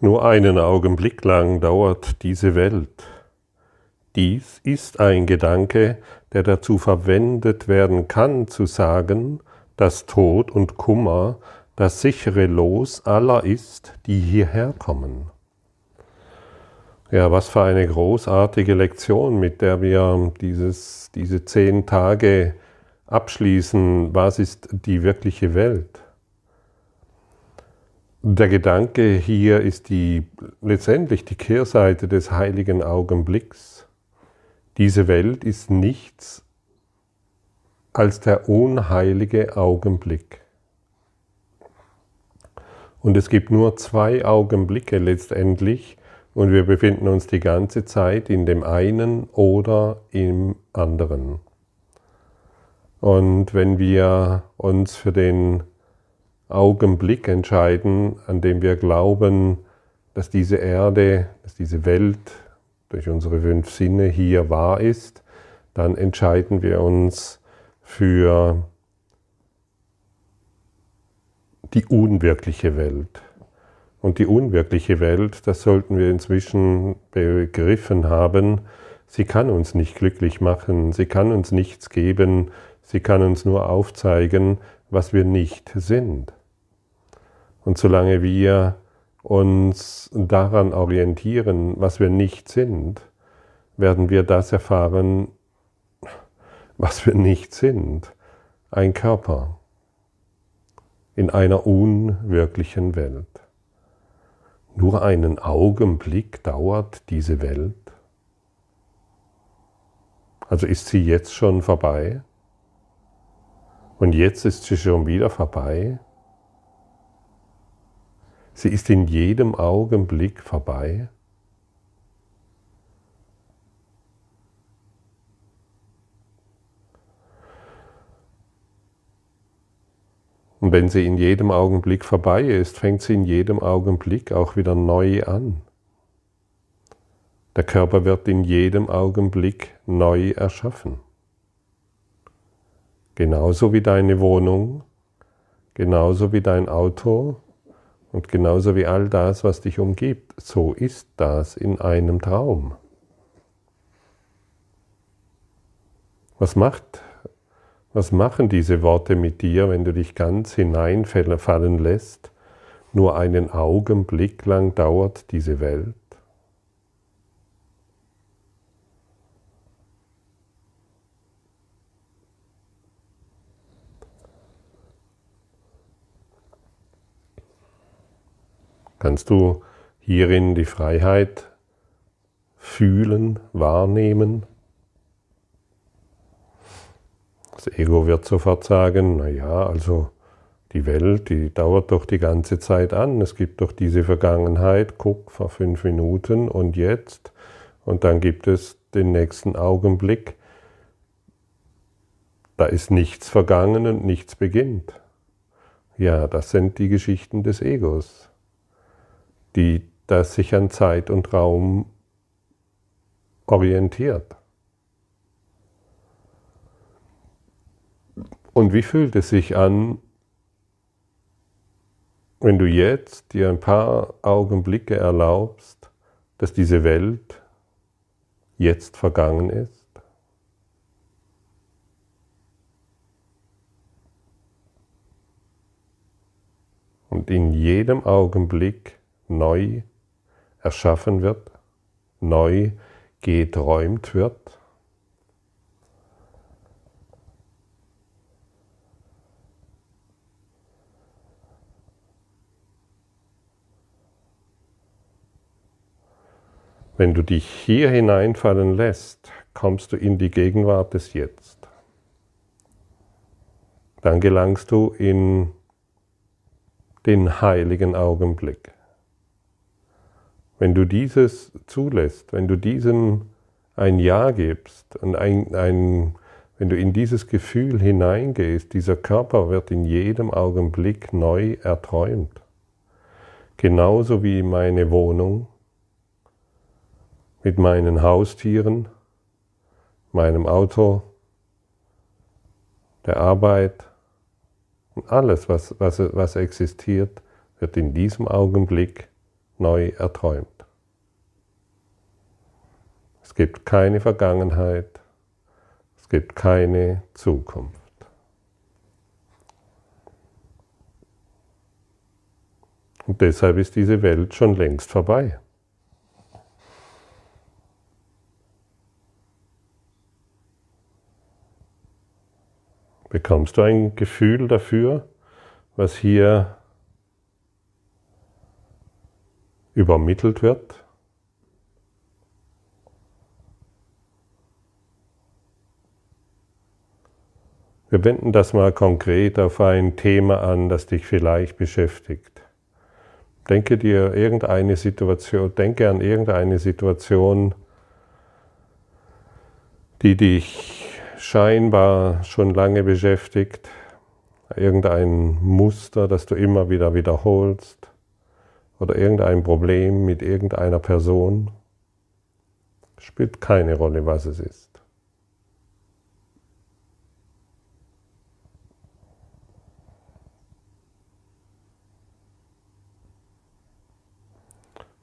Nur einen Augenblick lang dauert diese Welt. Dies ist ein Gedanke, der dazu verwendet werden kann, zu sagen, dass Tod und Kummer das sichere Los aller ist, die hierher kommen. Ja, was für eine großartige Lektion, mit der wir dieses, diese zehn Tage abschließen. Was ist die wirkliche Welt? Der Gedanke hier ist die, letztendlich die Kehrseite des heiligen Augenblicks. Diese Welt ist nichts als der unheilige Augenblick. Und es gibt nur zwei Augenblicke letztendlich und wir befinden uns die ganze Zeit in dem einen oder im anderen. Und wenn wir uns für den Augenblick entscheiden, an dem wir glauben, dass diese Erde, dass diese Welt durch unsere fünf Sinne hier wahr ist, dann entscheiden wir uns für die unwirkliche Welt. Und die unwirkliche Welt, das sollten wir inzwischen begriffen haben, sie kann uns nicht glücklich machen, sie kann uns nichts geben, sie kann uns nur aufzeigen, was wir nicht sind. Und solange wir uns daran orientieren, was wir nicht sind, werden wir das erfahren, was wir nicht sind. Ein Körper in einer unwirklichen Welt. Nur einen Augenblick dauert diese Welt. Also ist sie jetzt schon vorbei? Und jetzt ist sie schon wieder vorbei? Sie ist in jedem Augenblick vorbei. Und wenn sie in jedem Augenblick vorbei ist, fängt sie in jedem Augenblick auch wieder neu an. Der Körper wird in jedem Augenblick neu erschaffen. Genauso wie deine Wohnung, genauso wie dein Auto, und genauso wie all das, was dich umgibt, so ist das in einem Traum. Was macht, was machen diese Worte mit dir, wenn du dich ganz hineinfallen lässt? Nur einen Augenblick lang dauert diese Welt. Kannst du hierin die Freiheit fühlen, wahrnehmen? Das Ego wird sofort sagen, na ja, also die Welt, die dauert doch die ganze Zeit an. Es gibt doch diese Vergangenheit, guck, vor fünf Minuten und jetzt. Und dann gibt es den nächsten Augenblick. Da ist nichts vergangen und nichts beginnt. Ja, das sind die Geschichten des Egos die das sich an Zeit und Raum orientiert. Und wie fühlt es sich an, wenn du jetzt dir ein paar Augenblicke erlaubst, dass diese Welt jetzt vergangen ist? Und in jedem Augenblick neu erschaffen wird, neu geträumt wird. Wenn du dich hier hineinfallen lässt, kommst du in die Gegenwart des Jetzt. Dann gelangst du in den heiligen Augenblick. Wenn du dieses zulässt, wenn du diesem ein Ja gibst und ein, ein, wenn du in dieses Gefühl hineingehst, dieser Körper wird in jedem Augenblick neu erträumt. Genauso wie meine Wohnung mit meinen Haustieren, meinem Auto, der Arbeit und alles, was, was, was existiert, wird in diesem Augenblick neu erträumt. Es gibt keine Vergangenheit, es gibt keine Zukunft. Und deshalb ist diese Welt schon längst vorbei. Bekommst du ein Gefühl dafür, was hier übermittelt wird? Wir wenden das mal konkret auf ein Thema an, das dich vielleicht beschäftigt. Denke dir irgendeine Situation, denke an irgendeine Situation, die dich scheinbar schon lange beschäftigt, irgendein Muster, das du immer wieder wiederholst, oder irgendein Problem mit irgendeiner Person, spielt keine Rolle, was es ist.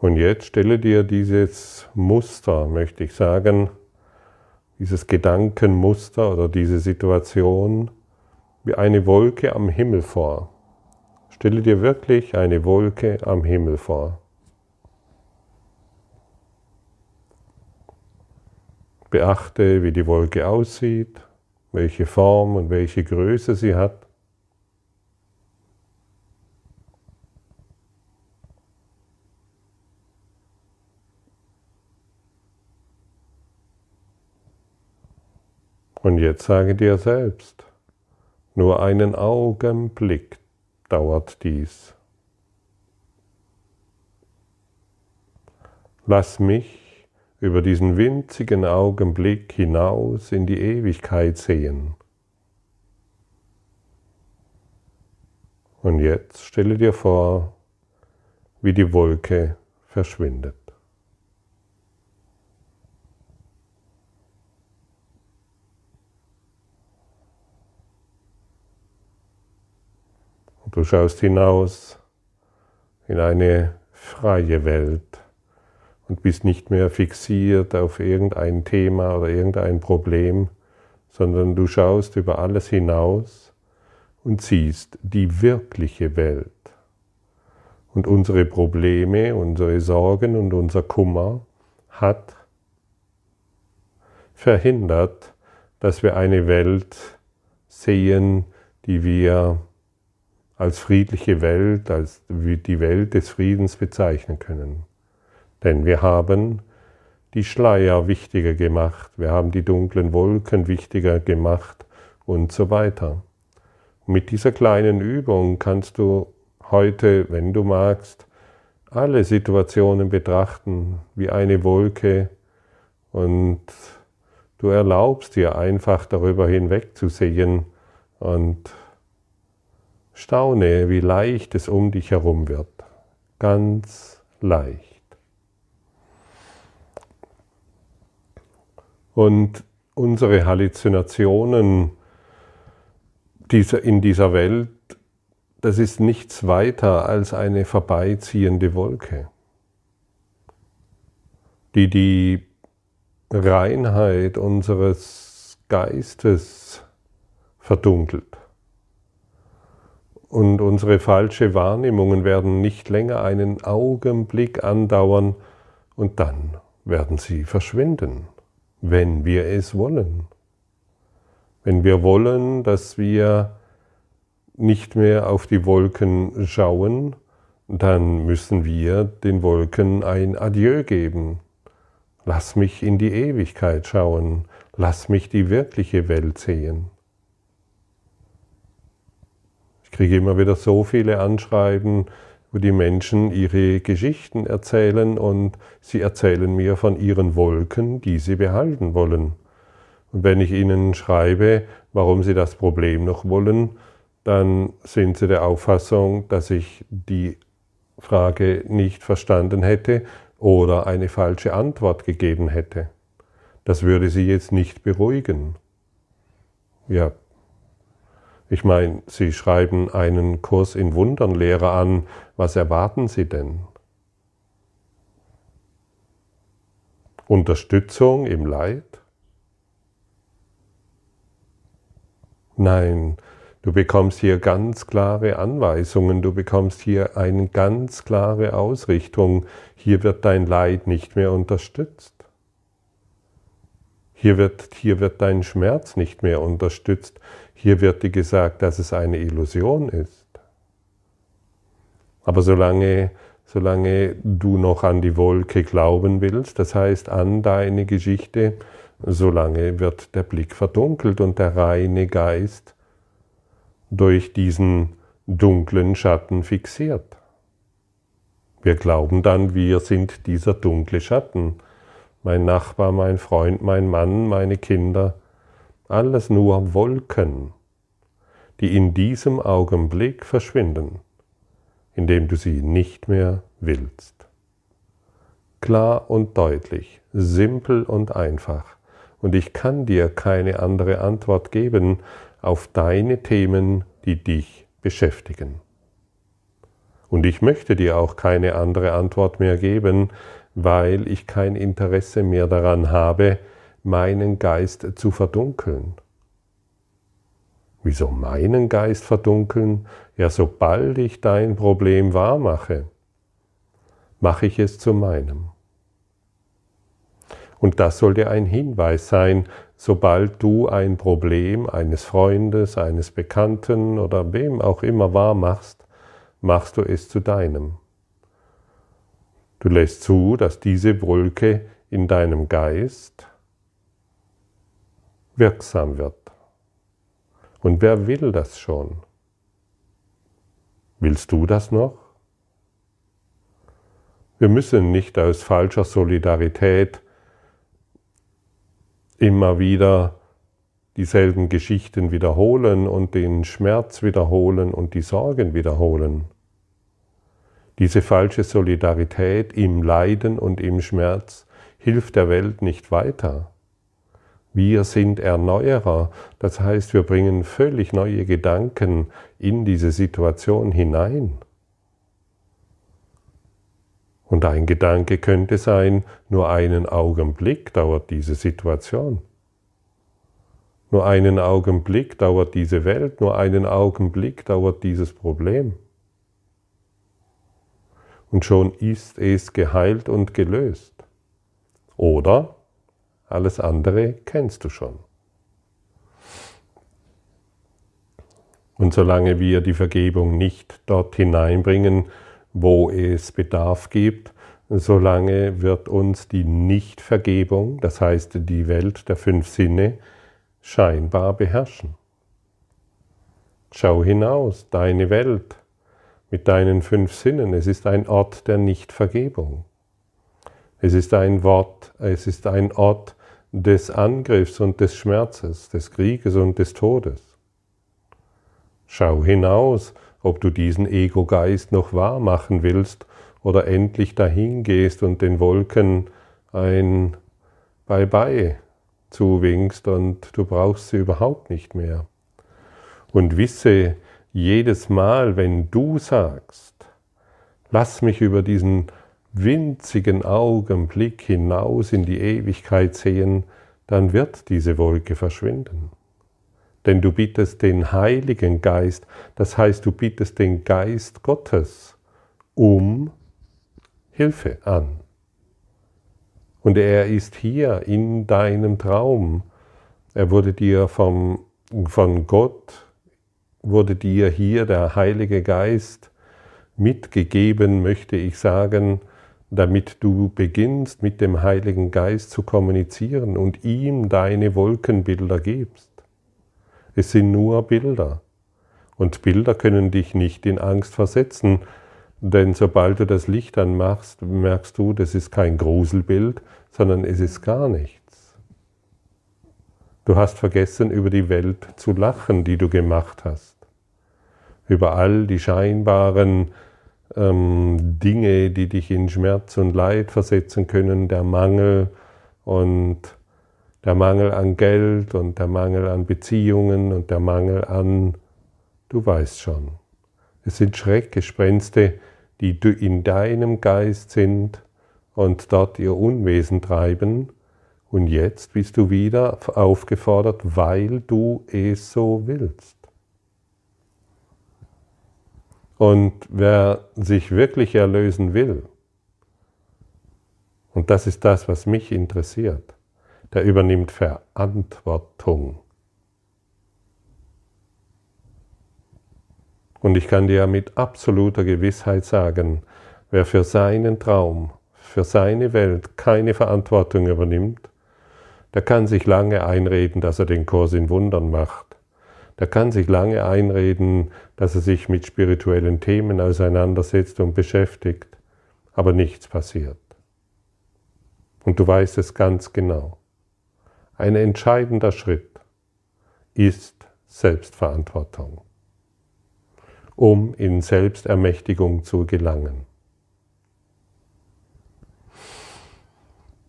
Und jetzt stelle dir dieses Muster, möchte ich sagen, dieses Gedankenmuster oder diese Situation wie eine Wolke am Himmel vor. Stelle dir wirklich eine Wolke am Himmel vor. Beachte, wie die Wolke aussieht, welche Form und welche Größe sie hat. Und jetzt sage dir selbst, nur einen Augenblick dauert dies. Lass mich über diesen winzigen Augenblick hinaus in die Ewigkeit sehen. Und jetzt stelle dir vor, wie die Wolke verschwindet. Du schaust hinaus in eine freie Welt und bist nicht mehr fixiert auf irgendein Thema oder irgendein Problem, sondern du schaust über alles hinaus und siehst die wirkliche Welt. Und unsere Probleme, unsere Sorgen und unser Kummer hat verhindert, dass wir eine Welt sehen, die wir als friedliche Welt, als die Welt des Friedens bezeichnen können. Denn wir haben die Schleier wichtiger gemacht, wir haben die dunklen Wolken wichtiger gemacht und so weiter. mit dieser kleinen Übung kannst du heute, wenn du magst, alle Situationen betrachten wie eine Wolke und du erlaubst dir einfach darüber hinwegzusehen und Staune, wie leicht es um dich herum wird. Ganz leicht. Und unsere Halluzinationen in dieser Welt, das ist nichts weiter als eine vorbeiziehende Wolke, die die Reinheit unseres Geistes verdunkelt. Und unsere falsche Wahrnehmungen werden nicht länger einen Augenblick andauern und dann werden sie verschwinden, wenn wir es wollen. Wenn wir wollen, dass wir nicht mehr auf die Wolken schauen, dann müssen wir den Wolken ein Adieu geben. Lass mich in die Ewigkeit schauen, lass mich die wirkliche Welt sehen. Ich kriege immer wieder so viele Anschreiben, wo die Menschen ihre Geschichten erzählen und sie erzählen mir von ihren Wolken, die sie behalten wollen. Und wenn ich ihnen schreibe, warum sie das Problem noch wollen, dann sind sie der Auffassung, dass ich die Frage nicht verstanden hätte oder eine falsche Antwort gegeben hätte. Das würde sie jetzt nicht beruhigen. Ja, ich meine, Sie schreiben einen Kurs in Wundernlehre an. Was erwarten Sie denn? Unterstützung im Leid? Nein, du bekommst hier ganz klare Anweisungen, du bekommst hier eine ganz klare Ausrichtung. Hier wird dein Leid nicht mehr unterstützt. Hier wird, hier wird dein Schmerz nicht mehr unterstützt. Hier wird dir gesagt, dass es eine Illusion ist. Aber solange, solange du noch an die Wolke glauben willst, das heißt an deine Geschichte, solange wird der Blick verdunkelt und der reine Geist durch diesen dunklen Schatten fixiert. Wir glauben dann, wir sind dieser dunkle Schatten. Mein Nachbar, mein Freund, mein Mann, meine Kinder, alles nur Wolken, die in diesem Augenblick verschwinden, indem du sie nicht mehr willst. Klar und deutlich, simpel und einfach und ich kann dir keine andere Antwort geben auf deine Themen, die dich beschäftigen. Und ich möchte dir auch keine andere Antwort mehr geben, weil ich kein Interesse mehr daran habe, meinen Geist zu verdunkeln. Wieso meinen Geist verdunkeln? Ja, sobald ich dein Problem wahrmache, mache ich es zu meinem. Und das sollte ein Hinweis sein, sobald du ein Problem eines Freundes, eines Bekannten oder wem auch immer wahr machst, machst du es zu deinem. Du lässt zu, dass diese Wolke in deinem Geist wirksam wird. Und wer will das schon? Willst du das noch? Wir müssen nicht aus falscher Solidarität immer wieder dieselben Geschichten wiederholen und den Schmerz wiederholen und die Sorgen wiederholen. Diese falsche Solidarität im Leiden und im Schmerz hilft der Welt nicht weiter. Wir sind Erneuerer, das heißt, wir bringen völlig neue Gedanken in diese Situation hinein. Und ein Gedanke könnte sein, nur einen Augenblick dauert diese Situation. Nur einen Augenblick dauert diese Welt, nur einen Augenblick dauert dieses Problem. Und schon ist es geheilt und gelöst. Oder alles andere kennst du schon. Und solange wir die Vergebung nicht dort hineinbringen, wo es Bedarf gibt, solange wird uns die Nichtvergebung, das heißt die Welt der fünf Sinne, scheinbar beherrschen. Schau hinaus, deine Welt mit deinen fünf Sinnen, es ist ein Ort der Nichtvergebung. Es ist ein Wort, es ist ein Ort des Angriffs und des Schmerzes, des Krieges und des Todes. Schau hinaus ob du diesen Ego-Geist noch wahr machen willst oder endlich dahin gehst und den Wolken ein Bye-bye zuwinkst und du brauchst sie überhaupt nicht mehr. Und wisse, jedes Mal, wenn du sagst, lass mich über diesen winzigen Augenblick hinaus in die Ewigkeit sehen, dann wird diese Wolke verschwinden. Denn du bittest den Heiligen Geist, das heißt, du bittest den Geist Gottes um Hilfe an. Und er ist hier in deinem Traum. Er wurde dir vom, von Gott, wurde dir hier der Heilige Geist mitgegeben, möchte ich sagen, damit du beginnst mit dem Heiligen Geist zu kommunizieren und ihm deine Wolkenbilder gibst. Es sind nur Bilder. Und Bilder können dich nicht in Angst versetzen, denn sobald du das Licht anmachst, merkst du, das ist kein Gruselbild, sondern es ist gar nichts. Du hast vergessen, über die Welt zu lachen, die du gemacht hast. Über all die scheinbaren ähm, Dinge, die dich in Schmerz und Leid versetzen können, der Mangel und der Mangel an Geld und der Mangel an Beziehungen und der Mangel an, du weißt schon. Es sind Schreckgespenste, die in deinem Geist sind und dort ihr Unwesen treiben. Und jetzt bist du wieder aufgefordert, weil du es so willst. Und wer sich wirklich erlösen will, und das ist das, was mich interessiert, der übernimmt Verantwortung. Und ich kann dir mit absoluter Gewissheit sagen, wer für seinen Traum, für seine Welt keine Verantwortung übernimmt, der kann sich lange einreden, dass er den Kurs in Wundern macht. Der kann sich lange einreden, dass er sich mit spirituellen Themen auseinandersetzt und beschäftigt, aber nichts passiert. Und du weißt es ganz genau. Ein entscheidender Schritt ist Selbstverantwortung um in Selbstermächtigung zu gelangen.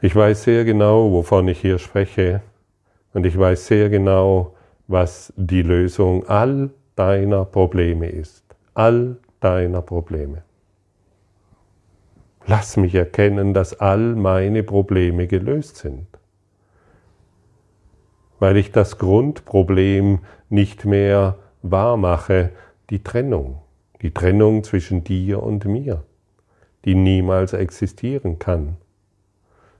Ich weiß sehr genau, wovon ich hier spreche und ich weiß sehr genau, was die Lösung all deiner Probleme ist. All deiner Probleme. Lass mich erkennen, dass all meine Probleme gelöst sind, weil ich das Grundproblem nicht mehr wahrmache, die Trennung, die Trennung zwischen dir und mir, die niemals existieren kann.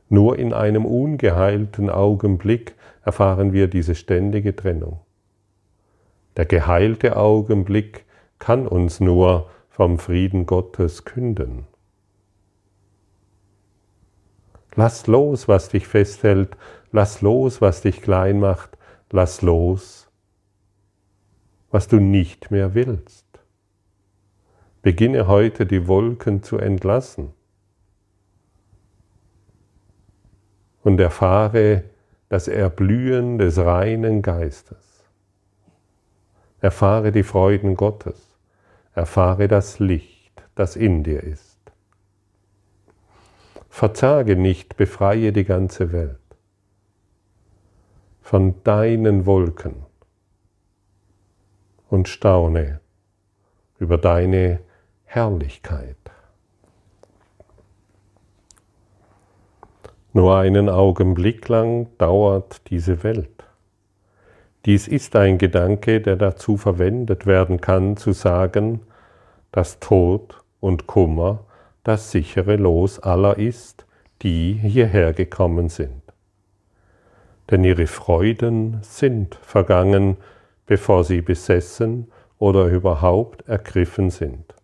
Nur in einem ungeheilten Augenblick erfahren wir diese ständige Trennung. Der geheilte Augenblick kann uns nur vom Frieden Gottes künden. Lass los, was dich festhält, lass los, was dich klein macht, lass los, was du nicht mehr willst. Beginne heute die Wolken zu entlassen und erfahre das Erblühen des reinen Geistes. Erfahre die Freuden Gottes. Erfahre das Licht, das in dir ist. Verzage nicht, befreie die ganze Welt von deinen Wolken und staune über deine Herrlichkeit. Nur einen Augenblick lang dauert diese Welt. Dies ist ein Gedanke, der dazu verwendet werden kann, zu sagen, dass Tod und Kummer das sichere Los aller ist, die hierher gekommen sind. Denn ihre Freuden sind vergangen, bevor sie besessen oder überhaupt ergriffen sind.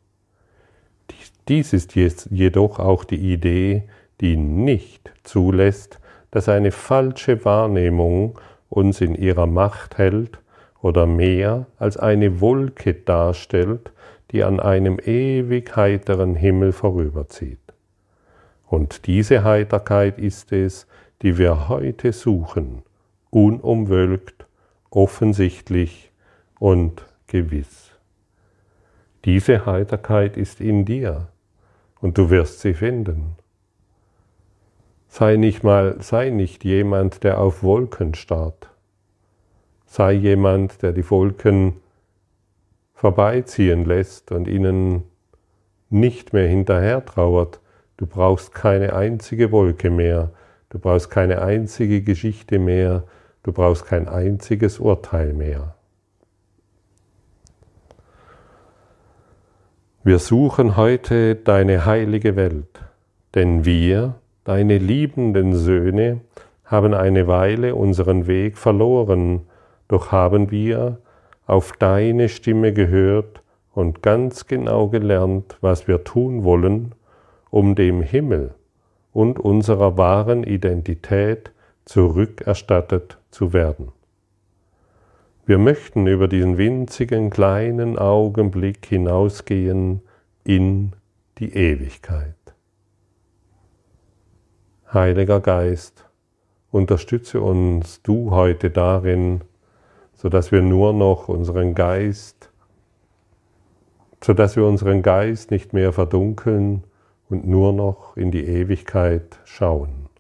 Dies ist jedoch auch die Idee, die nicht zulässt, dass eine falsche Wahrnehmung uns in ihrer Macht hält oder mehr als eine Wolke darstellt, die an einem ewig heiteren Himmel vorüberzieht. Und diese Heiterkeit ist es, die wir heute suchen, unumwölkt offensichtlich und gewiss. Diese Heiterkeit ist in dir und du wirst sie finden. Sei nicht mal, sei nicht jemand, der auf Wolken starrt. Sei jemand, der die Wolken vorbeiziehen lässt und ihnen nicht mehr hinterher trauert. Du brauchst keine einzige Wolke mehr, du brauchst keine einzige Geschichte mehr, Du brauchst kein einziges Urteil mehr. Wir suchen heute deine heilige Welt, denn wir, deine liebenden Söhne, haben eine Weile unseren Weg verloren, doch haben wir auf deine Stimme gehört und ganz genau gelernt, was wir tun wollen, um dem Himmel und unserer wahren Identität zurückerstattet zu werden. Wir möchten über diesen winzigen kleinen Augenblick hinausgehen in die Ewigkeit. Heiliger Geist, unterstütze uns du heute darin, sodass wir nur noch unseren Geist, sodass wir unseren Geist nicht mehr verdunkeln und nur noch in die Ewigkeit schauen.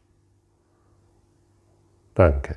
Danke.